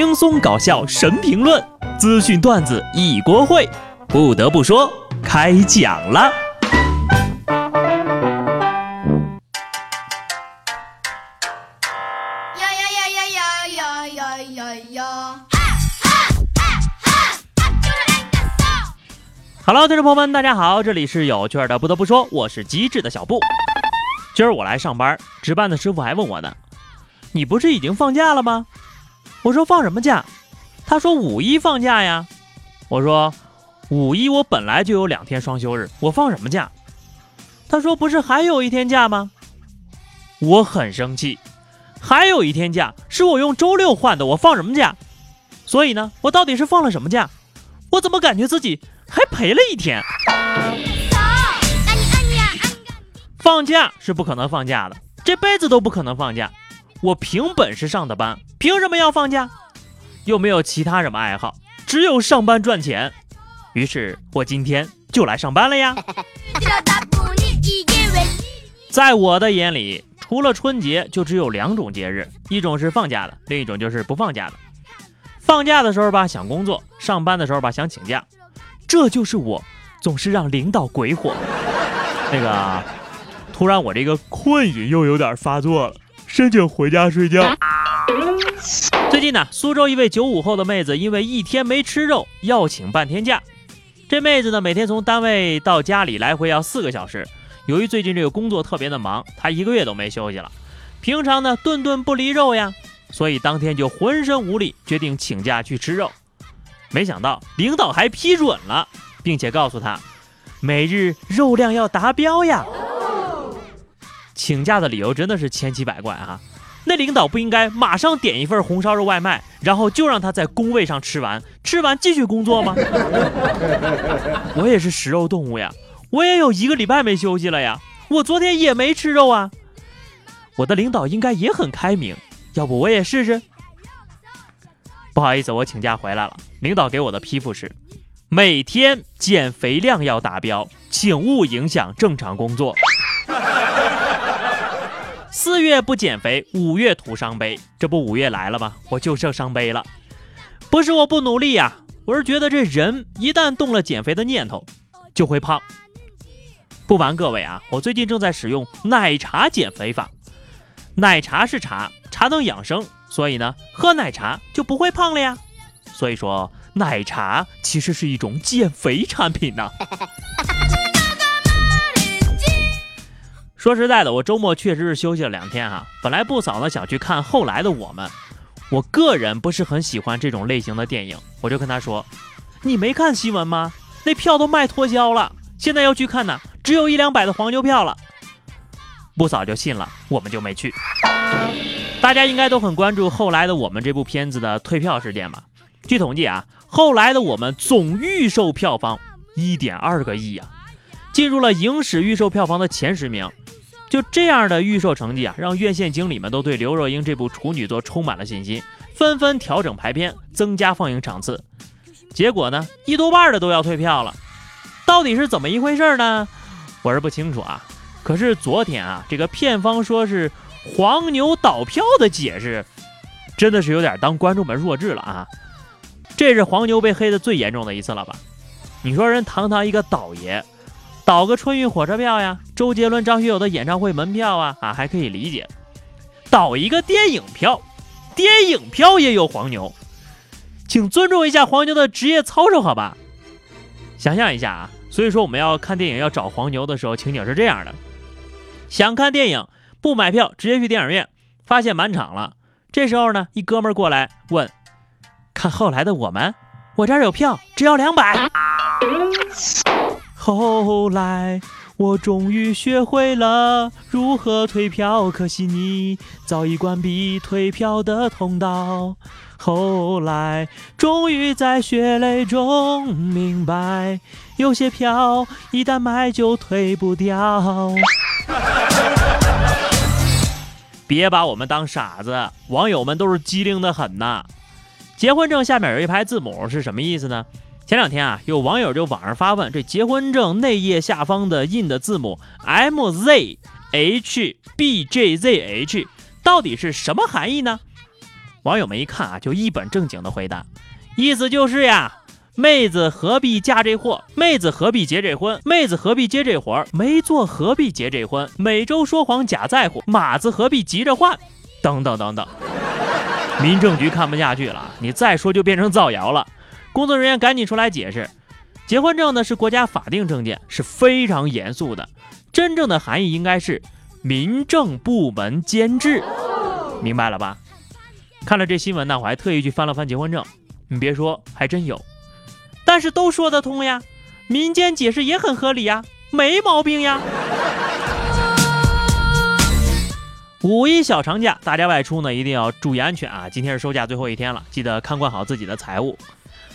轻松搞笑神评论，资讯段子一锅烩。不得不说，开讲了。呀呀呀呀呀呀呀呀呀！哈喽，哈众朋友们，大家好，这里是有趣的。不得不说，我是机智的小布。今哈我来上班，值班的师傅还问我呢：“你不是已经放假了吗？我说放什么假？他说五一放假呀。我说五一我本来就有两天双休日，我放什么假？他说不是还有一天假吗？我很生气，还有一天假是我用周六换的，我放什么假？所以呢，我到底是放了什么假？我怎么感觉自己还赔了一天？放假是不可能放假的，这辈子都不可能放假。我凭本事上的班，凭什么要放假？又没有其他什么爱好，只有上班赚钱。于是我今天就来上班了呀。在我的眼里，除了春节，就只有两种节日，一种是放假的，另一种就是不放假的。放假的时候吧，想工作；上班的时候吧，想请假。这就是我总是让领导鬼火。那个，突然我这个困意又有点发作了。申请回家睡觉。最近呢，苏州一位九五后的妹子因为一天没吃肉，要请半天假。这妹子呢，每天从单位到家里来回要四个小时。由于最近这个工作特别的忙，她一个月都没休息了。平常呢，顿顿不离肉呀，所以当天就浑身无力，决定请假去吃肉。没想到领导还批准了，并且告诉她，每日肉量要达标呀。请假的理由真的是千奇百怪啊！那领导不应该马上点一份红烧肉外卖，然后就让他在工位上吃完，吃完继续工作吗？我也是食肉动物呀，我也有一个礼拜没休息了呀，我昨天也没吃肉啊。我的领导应该也很开明，要不我也试试？不好意思，我请假回来了。领导给我的批复是：每天减肥量要达标，请勿影响正常工作。四月不减肥，五月徒伤悲。这不五月来了吗？我就剩伤悲了。不是我不努力呀，我是觉得这人一旦动了减肥的念头，就会胖。不瞒各位啊，我最近正在使用奶茶减肥法。奶茶是茶，茶能养生，所以呢，喝奶茶就不会胖了呀。所以说，奶茶其实是一种减肥产品呢。说实在的，我周末确实是休息了两天哈。本来不嫂呢想去看《后来的我们》，我个人不是很喜欢这种类型的电影，我就跟他说：“你没看新闻吗？那票都卖脱销了，现在要去看呢，只有一两百的黄牛票了。”不嫂就信了，我们就没去。大家应该都很关注《后来的我们》这部片子的退票事件吧？据统计啊，《后来的我们》总预售票房一点二个亿啊，进入了影史预售票房的前十名。就这样的预售成绩啊，让院线经理们都对刘若英这部处女作充满了信心，纷纷调整排片，增加放映场次。结果呢，一多半的都要退票了。到底是怎么一回事呢？我是不清楚啊。可是昨天啊，这个片方说是黄牛倒票的解释，真的是有点当观众们弱智了啊。这是黄牛被黑的最严重的一次了吧？你说人堂堂一个倒爷。倒个春运火车票呀，周杰伦、张学友的演唱会门票啊啊，还可以理解。倒一个电影票，电影票也有黄牛，请尊重一下黄牛的职业操守，好吧？想象一下啊，所以说我们要看电影要找黄牛的时候，情景是这样的：想看电影不买票，直接去电影院，发现满场了。这时候呢，一哥们过来问：“看后来的我们，我这儿有票，只要两百。”后来，我终于学会了如何退票，可惜你早已关闭退票的通道。后来，终于在血泪中明白，有些票一旦买就退不掉。别把我们当傻子，网友们都是机灵的很呐。结婚证下面有一排字母是什么意思呢？前两天啊，有网友就网上发问：这结婚证内页下方的印的字母 M Z H B J Z H 到底是什么含义呢？网友们一看啊，就一本正经的回答，意思就是呀，妹子何必嫁这货？妹子何必结这婚？妹子何必接这活儿？没做何必结这婚？每周说谎假在乎，马子何必急着换？等等等等。民政局看不下去了，你再说就变成造谣了。工作人员赶紧出来解释，结婚证呢是国家法定证件，是非常严肃的，真正的含义应该是民政部门监制，明白了吧？看了这新闻呢，我还特意去翻了翻结婚证，你别说，还真有。但是都说得通呀，民间解释也很合理呀，没毛病呀。五一小长假，大家外出呢一定要注意安全啊！今天是收假最后一天了，记得看管好自己的财物。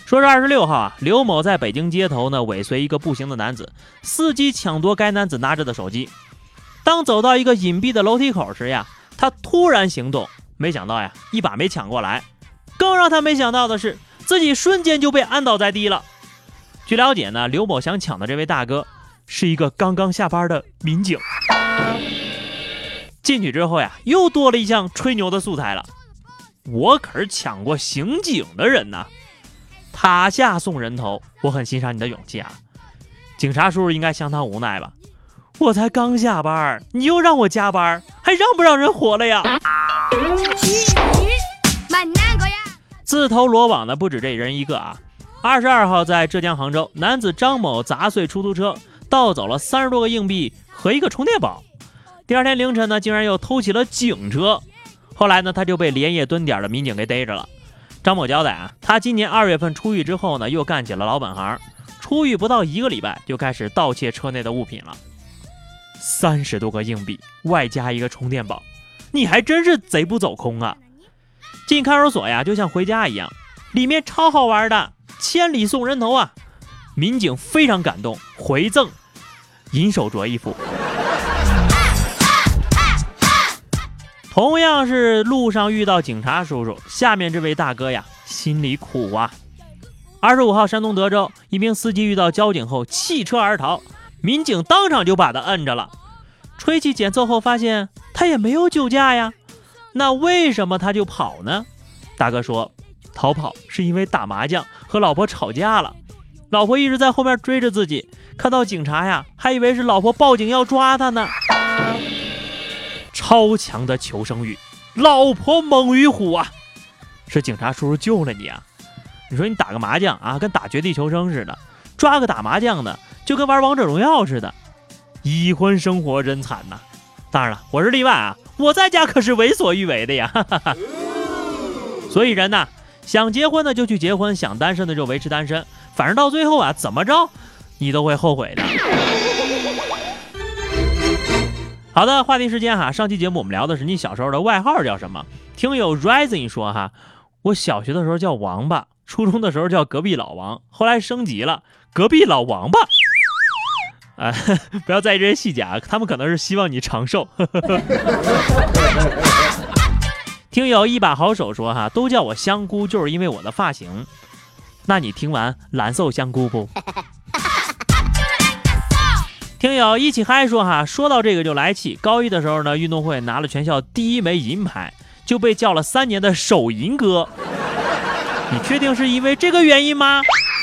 说是二十六号啊，刘某在北京街头呢尾随一个步行的男子，伺机抢夺该男子拿着的手机。当走到一个隐蔽的楼梯口时呀，他突然行动。没想到呀，一把没抢过来。更让他没想到的是，自己瞬间就被按倒在地了。据了解呢，刘某想抢的这位大哥是一个刚刚下班的民警。进去之后呀，又多了一项吹牛的素材了。我可是抢过刑警的人呐！塔下送人头，我很欣赏你的勇气啊。警察叔叔应该相当无奈吧？我才刚下班，你又让我加班，还让不让人活了呀？自投罗网的不止这人一个啊！二十二号在浙江杭州，男子张某砸碎出租车，盗走了三十多个硬币和一个充电宝。第二天凌晨呢，竟然又偷起了警车。后来呢，他就被连夜蹲点的民警给逮着了。张某交代啊，他今年二月份出狱之后呢，又干起了老本行，出狱不到一个礼拜就开始盗窃车内的物品了。三十多个硬币，外加一个充电宝。你还真是贼不走空啊！进看守所呀，就像回家一样，里面超好玩的，千里送人头啊！民警非常感动，回赠银手镯一副。同样是路上遇到警察叔叔，下面这位大哥呀，心里苦啊。二十五号，山东德州一名司机遇到交警后弃车而逃，民警当场就把他摁着了。吹气检测后发现他也没有酒驾呀，那为什么他就跑呢？大哥说，逃跑是因为打麻将和老婆吵架了，老婆一直在后面追着自己，看到警察呀，还以为是老婆报警要抓他呢。超强的求生欲，老婆猛于虎啊！是警察叔叔救了你啊！你说你打个麻将啊，跟打绝地求生似的，抓个打麻将的就跟玩王者荣耀似的。已婚生活真惨呐！当然了，我是例外啊，我在家可是为所欲为的呀。哈哈哈所以人呐，想结婚的就去结婚，想单身的就维持单身，反正到最后啊，怎么着你都会后悔的。好的，话题时间哈，上期节目我们聊的是你小时候的外号叫什么？听友 Rising 说哈，我小学的时候叫王八，初中的时候叫隔壁老王，后来升级了，隔壁老王八。啊，不要在意这些细节啊，他们可能是希望你长寿。听友一把好手说哈，都叫我香菇，就是因为我的发型。那你听完蓝瘦香菇不？听友一起嗨说哈，说到这个就来气。高一的时候呢，运动会拿了全校第一枚银牌，就被叫了三年的手银哥。你确定是因为这个原因吗？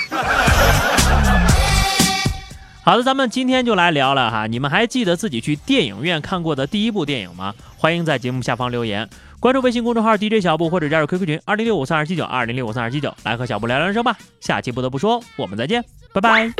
好的，咱们今天就来聊聊哈，你们还记得自己去电影院看过的第一部电影吗？欢迎在节目下方留言，关注微信公众号 DJ 小布或者加入 QQ 群二零六五三二七九二零六五三二七九，来和小布聊聊人生吧。下期不得不说，我们再见，拜拜。